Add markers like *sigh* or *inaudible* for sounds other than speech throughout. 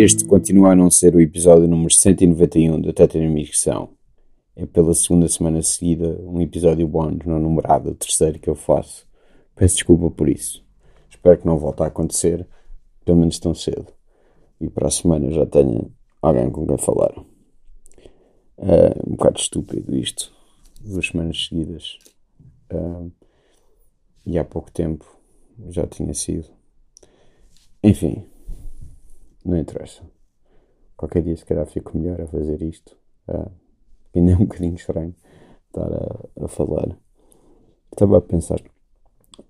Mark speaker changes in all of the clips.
Speaker 1: Este continua a não ser o episódio número 191 da Tetanimigração. É pela segunda semana seguida um episódio bónus não numerado, o terceiro que eu faço. Peço desculpa por isso. Espero que não volte a acontecer, pelo menos tão cedo. E para a semana já tenha alguém com quem falar. É um bocado estúpido isto. Duas semanas seguidas. Uh, e há pouco tempo já tinha sido. Enfim, não interessa. Qualquer dia, se calhar, fico melhor a fazer isto. Uh, ainda é um *laughs* bocadinho estranho estar a, a falar. Estava a pensar.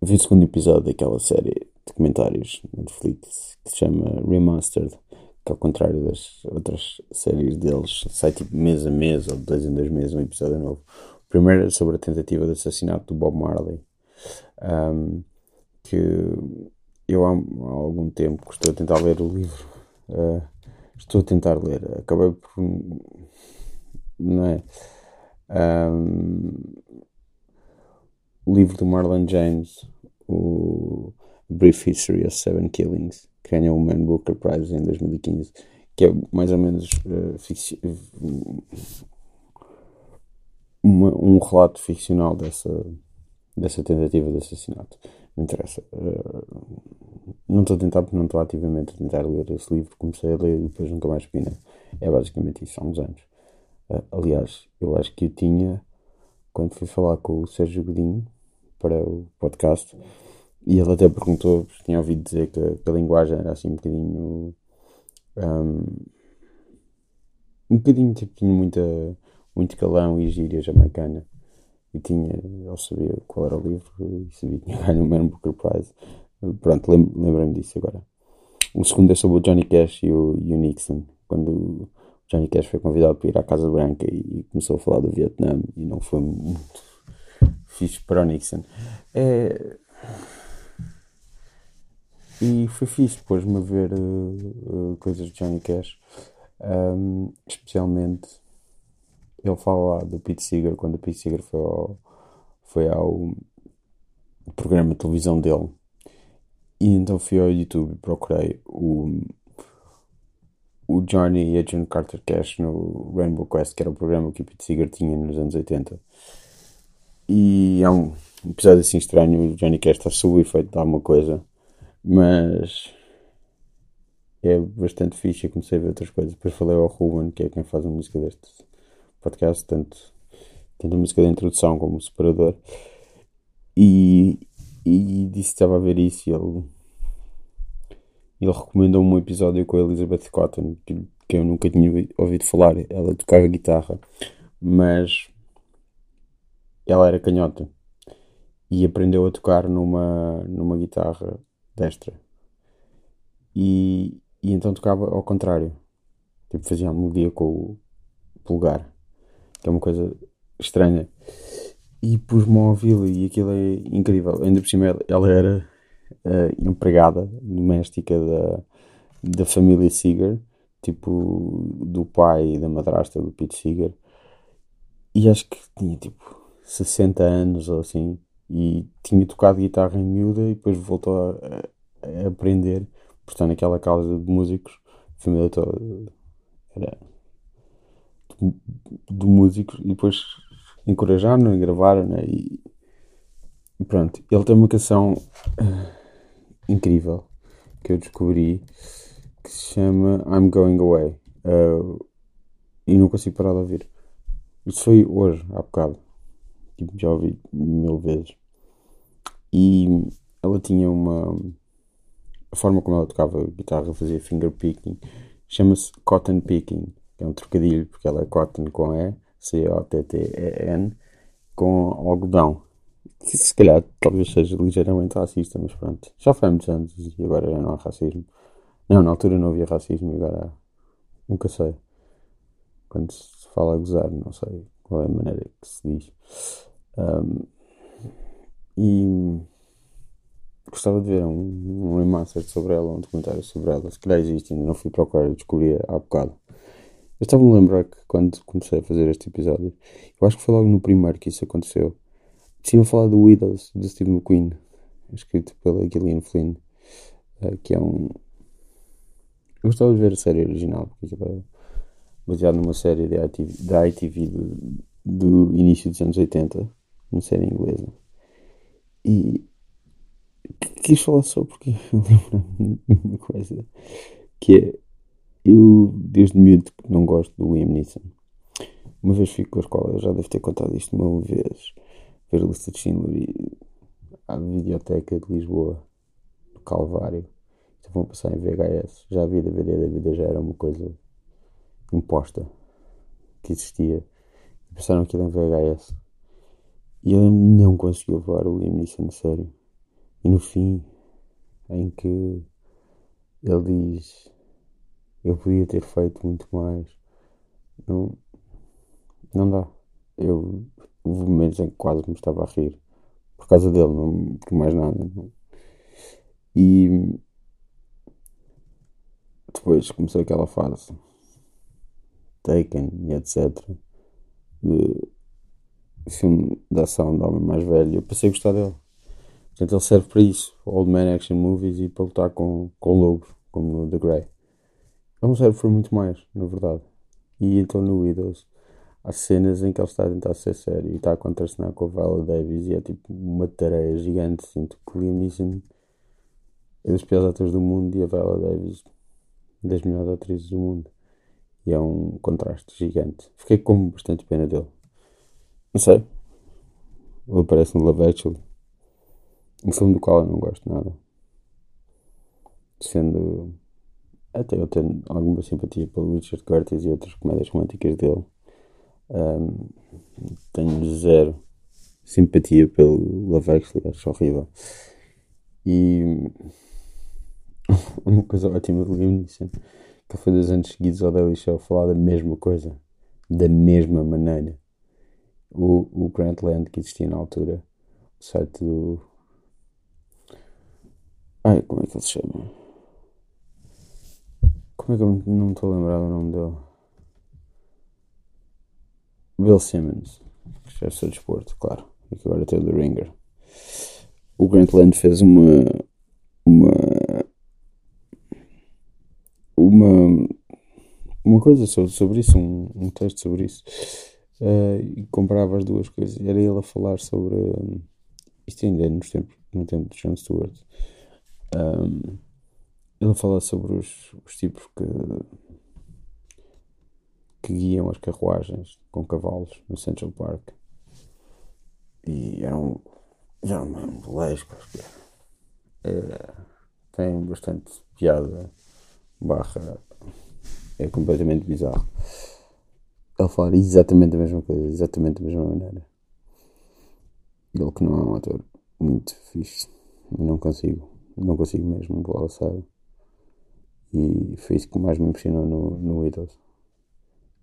Speaker 1: Vi o segundo episódio daquela série de comentários Netflix que se chama Remastered, que ao contrário das outras séries deles, sai tipo mês a mês ou dois em dois meses um episódio novo. O primeiro é sobre a tentativa de assassinato do Bob Marley. Um, que eu há, há algum tempo estou a tentar ler o livro Uh, estou a tentar ler. Acabei por. Não é? Um, o livro do Marlon James, o Brief History of Seven Killings, que ganhou o Man Booker Prize em 2015, que é mais ou menos uh, uma, um relato ficcional dessa, dessa tentativa de assassinato. Não interessa. Uh, não estou a tentar porque não estou ativamente a tentar ler esse livro. Comecei a ler e depois nunca mais pina. É basicamente isso, há uns anos. Uh, aliás, eu acho que eu tinha, quando fui falar com o Sérgio Godinho para o podcast, e ele até perguntou, tinha ouvido dizer que, que a linguagem era assim um bocadinho. Um, um bocadinho, tipo, tinha muita, muito calão e gíria jamaicana e tinha, ele sabia qual era o livro e sabia que tinha ganho o Man Booker Prize. Pronto, lembrei-me disso agora. O segundo é sobre o Johnny Cash e o, e o Nixon, quando o Johnny Cash foi convidado para ir à Casa Branca e começou a falar do Vietnã e não foi muito *laughs* fixe para o Nixon. É... E foi fixe depois-me a ver uh, uh, coisas de Johnny Cash, um, especialmente ele fala lá do Pete Seeger, quando o Pete Seeger foi ao, foi ao programa de televisão dele. E então fui ao YouTube e procurei o, o Johnny e a John Carter Cash no Rainbow Quest, que era o programa que o Pete Seeger tinha nos anos 80. E é um episódio assim estranho, o Johnny Cash está sob o efeito de alguma coisa, mas é bastante fixe e comecei a ver outras coisas. Depois falei ao Ruben, que é quem faz a música deste podcast, tanto, tanto a música da introdução como o separador. E, e disse que estava a ver isso e ele, ele recomendou um episódio com a Elizabeth Cotton, que, que eu nunca tinha ouvido falar. Ela tocava guitarra, mas ela era canhota e aprendeu a tocar numa, numa guitarra destra. E, e então tocava ao contrário. Tipo, fazia a melodia com o polegar que é uma coisa estranha. E pus-me a ouvi-lo e aquilo é incrível. Ainda por cima ela era uh, empregada doméstica da, da família Seeger, tipo do pai e da madrasta do Pete Seeger. E acho que tinha tipo 60 anos ou assim. E tinha tocado guitarra em miúda e depois voltou a, a aprender por estar naquela casa de músicos. A família toda era de músicos e depois encorajaram e gravaram né? e, e, pronto. Ele tem uma canção uh, incrível que eu descobri que se chama I'm Going Away uh, e não consigo parar de ouvir. Isso foi hoje, há bocado. Tipo, já ouvi mil vezes. E ela tinha uma. A forma como ela tocava guitarra, fazia finger picking, chama-se cotton picking é um trocadilho, porque ela é cotton com E, C-O-T-T-E-N, com algodão. Que se calhar talvez seja ligeiramente racista, mas pronto. Já foi há muitos anos e agora já não há racismo. Não, na altura não havia racismo e agora nunca sei. Quando se fala a gozar, não sei qual é a maneira que se diz. Um, e gostava de ver um, um remaster sobre ela, um documentário sobre ela. Se calhar existe, ainda não fui procurar, descobri há bocado. Eu estava-me a lembrar que quando comecei a fazer este episódio, eu acho que foi logo no primeiro que isso aconteceu. Tinha falado do Widows, do Steve McQueen, escrito pela Gillian Flynn, eh, que é um. Eu gostava de ver a série original, porque aquilo baseado numa série da ITV, ITV do, do início dos anos 80, uma série inglesa. E quis falar só porque *laughs* eu lembro-me de uma coisa que é eu desde miúdo não gosto do Liam Neeson. Uma vez fui com a escola, eu já devo ter contado isto uma vez, ver a lista de Schindler à videoteca de Lisboa, no Calvário. Estavam a passar em VHS. Já havia DVD, DVD já era uma coisa imposta que existia. E passaram aquilo em VHS. E ele não conseguiu levar o Liam Neeson a sério. E no fim, em que ele diz: Eu podia ter feito muito mais. Não, não dá. Eu houve momentos em que quase me estava a rir por causa dele, não por mais nada. Não. E depois começou aquela fase Taken e etc. De filme de ação de homem mais velho. Eu passei a gostar dele. Portanto, ele serve para isso, Old Man Action Movies e para lutar com, com lobos, como no The Grey. Ele não serve para muito mais, na verdade. E então no Widows há cenas em que ele está a tentar ser sério e está a contracenar com a Viola Davis e é tipo uma tarefa gigante. Sinto que o Liam Neeson é dos piores atores do mundo e a Viola Davis das melhores atrizes do mundo. E é um contraste gigante. Fiquei com bastante pena dele. Não sei. Ele aparece no Love Actually. Um filme do qual eu não gosto nada. Sendo. Até eu tenho alguma simpatia pelo Richard Curtis e outras comédias românticas dele. Um, tenho zero simpatia pelo Love Actually, acho horrível. E *laughs* uma coisa ótima do Liam Neeson, que foi dois anos seguidos ao Daily Show falar da mesma coisa, da mesma maneira. O, o Grantland que existia na altura, o site do. Ai, como é que ele se chama? Como é que eu não me estou a lembrar do nome dele? Bill Simmons, que já sou desporto, claro. E que agora tem o The Ringer. O Grantland fez uma. Uma. Uma. Uma coisa sobre, sobre isso, um, um texto sobre isso. Uh, e comparava as duas coisas. Era ele a falar sobre. Um, isto ainda é nos tempos, no tempo de John Stewart. Um, ele a falar sobre os, os tipos que que guiam as carruagens com cavalos no Central Park. E eram. Já não me lembro, é, tem bastante piada, barra. É completamente bizarro. Ele falar exatamente a mesma coisa, exatamente da mesma maneira. Ele que não é um ator muito fixe. Não consigo, não consigo mesmo vou sério. E foi isso que mais me impressionou no, no Idols.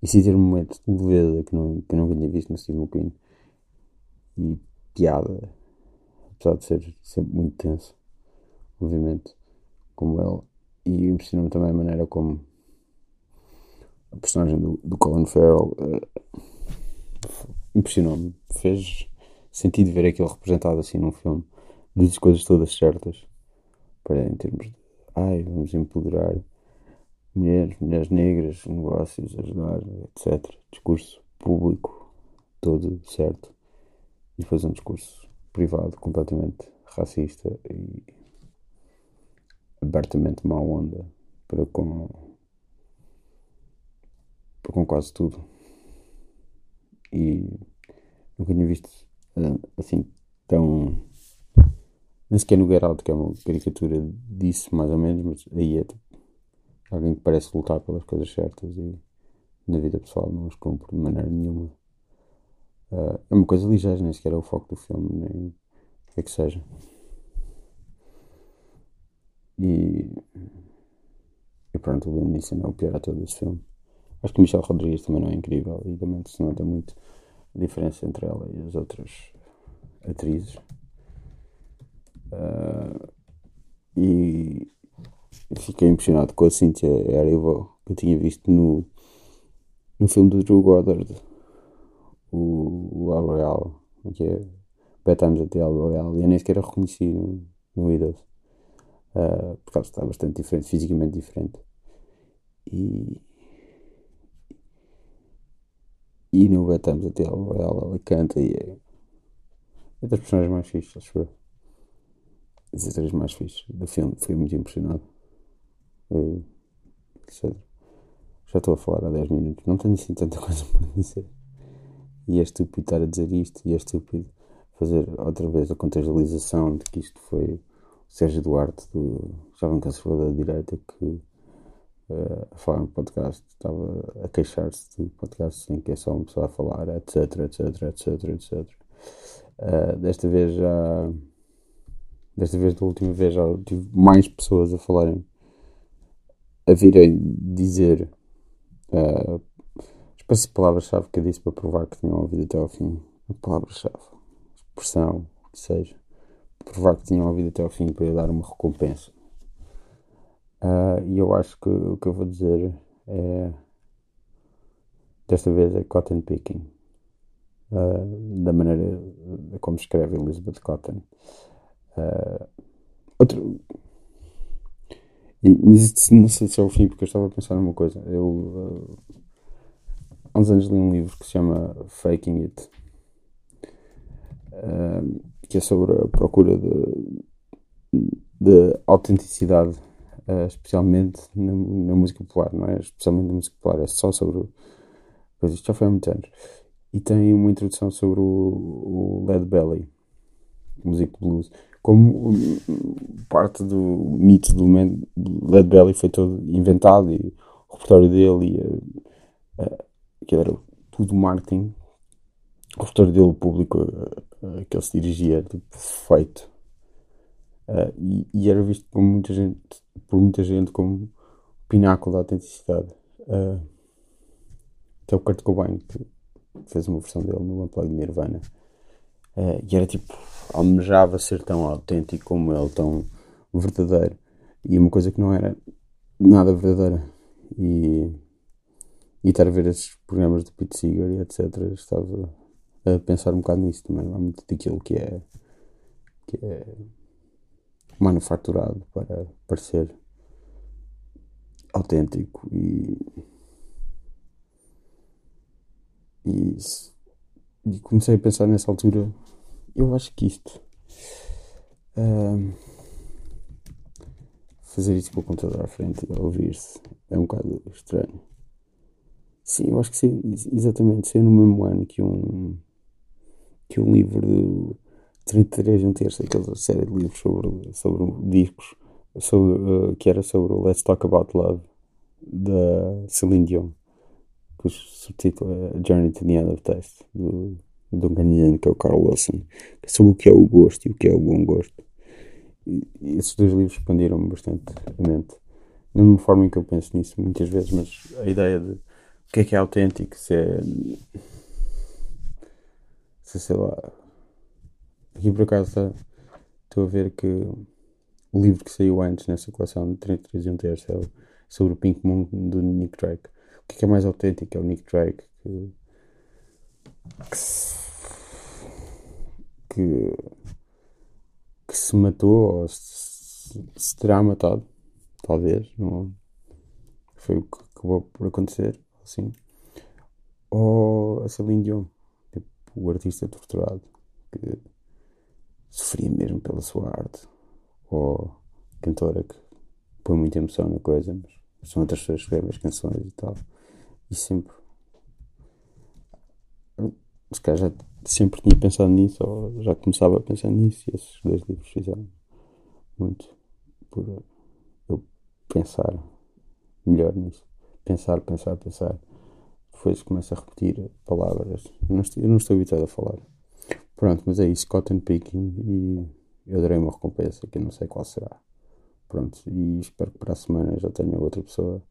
Speaker 1: E sim ter um momento de leveza que, não, que eu nunca tinha visto no Steve McQueen. E piada, apesar de ser sempre muito tenso, obviamente, como ele. E impressionou-me também a maneira como a personagem do, do Colin Farrell uh, impressionou-me. Fez sentido ver aquilo representado assim num filme. Diz as coisas todas certas. Para, em termos de, ai, vamos empoderar mulheres, mulheres negras, negócios, ajudar, etc. Discurso público, todo certo. E depois um discurso privado completamente racista e abertamente má onda para com, para com quase tudo. E nunca tinha visto eh, assim tão. Nem sequer no Get Out, que é uma caricatura disso, mais ou menos, mas aí é tipo alguém que parece lutar pelas coisas certas e na vida pessoal não as cumpre de maneira nenhuma. Uh, é uma coisa ligeira, nem sequer é o foco do filme, nem o que é que seja. E, e pronto, o Liam Neeson é o pior ator desse filme. Acho que o Michelle Rodrigues também não é incrível e também se nota muito a diferença entre ela e as outras atrizes. Uh, e fiquei impressionado com a Cynthia Erivo que eu tinha visto no, no filme do Drew Goddard, o, o El Royale, que é Bad Times at the El Royale, e eu nem sequer a reconheci no, no Idols, uh, por causa está bastante diferente, fisicamente diferente. E. E no Betamos até ela, ela canta e é. É das personagens mais fixas, acho eu. Das atrizes mais fixas do filme. Fui muito impressionado. Eu, já estou a falar há 10 minutos. Não tenho assim tanta *laughs* coisa para dizer. E é estúpido estar a dizer isto. E é estúpido fazer outra vez a contextualização de que isto foi o Sérgio Duarte, do jovem conservador da direita, que uh, a falar no podcast estava a queixar-se de podcast em que é só uma pessoa a falar, etc, etc, etc, etc. Uh, desta vez já. Desta vez, da última vez, já tive mais pessoas a falarem, a virem dizer uh, de palavra-chave que eu disse para provar que tinham ouvido até ao fim. A palavra-chave, expressão, que seja. Provar que tinham ouvido até ao fim para eu dar uma recompensa. Uh, e eu acho que o que eu vou dizer é. Desta vez é cotton picking. Uh, da maneira como escreve Elizabeth Cotton. Uh, outro. Mas não sei se é o fim, porque eu estava a pensar numa coisa. Eu. Uh, há uns anos li um livro que se chama Faking It. que é sobre a procura de, de autenticidade, especialmente na, na, música popular, não é? Especialmente na música popular, é só sobre. Pois isto já foi há muitos anos e tem uma introdução sobre o, o Led Belly, músico blues. Como parte do mito do Led Belly foi todo inventado e o repertório dele e uh, que era tudo marketing, o repertório dele, o público uh, que ele se dirigia, era tipo, feito. Uh, e, e, era visto por muita gente, por muita gente como pináculo da autenticidade. Uh, que é o Kurt Cobain, que fez uma versão dele no Unplugged Nirvana. Uh, e era tipo, almejava ser tão autêntico como ele, tão verdadeiro. E uma coisa que não era nada verdadeira. E, e estar a ver esses programas do Pete Seeger e etc. Estava a pensar um bocado nisso também. Há muito daquilo que é, que é manufaturado para parecer autêntico e e, e comecei a pensar nessa altura, eu acho que isto. Fazer isso com o computador à frente e ouvir-se é um bocado estranho. Sim, eu acho que sim, exatamente. Ser no mesmo ano que um, que um livro de 33 um terço, aquela série de livros sobre, sobre discos, sobre, uh, que era sobre Let's Talk About Love, da Celine Dion o subtítulo é Journey to the End of Taste, do, do um canadiano que é o Carl Wilson, que é sobre o que é o gosto e o que é o bom gosto. E, e esses dois livros expandiram-me bastante a mente. Da mesma forma em que eu penso nisso muitas vezes, mas a ideia de o que é que é autêntico, se é. Se sei lá. Aqui por acaso está, estou a ver que o livro que saiu antes nessa coleção de 33 e um terço é sobre o Pink Moon do Nick Drake que é, mais autêntico? É o Nick Drake que, que, se, que, que se matou ou se, se, terá matado, talvez, não foi o que acabou por acontecer, assim. Ou a Celine Dion, tipo, o artista torturado que sofria mesmo pela sua arte, ou cantora que põe muita emoção na coisa, mas são outras pessoas que escrevem as canções e tal. E sempre. Se calhar já sempre tinha pensado nisso, ou já começava a pensar nisso, e esses dois livros fizeram muito por eu pensar melhor nisso. Pensar, pensar, pensar. Depois começo a repetir palavras. Eu não estou, eu não estou habituado a falar. Pronto, mas é isso, cotton picking, e eu darei uma recompensa que eu não sei qual será. Pronto, e espero que para a semana já tenha outra pessoa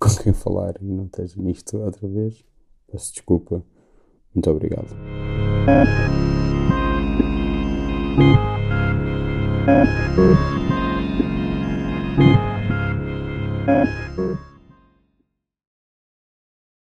Speaker 1: com quem falar e não esteja nisto outra vez. Peço desculpa. Muito obrigado.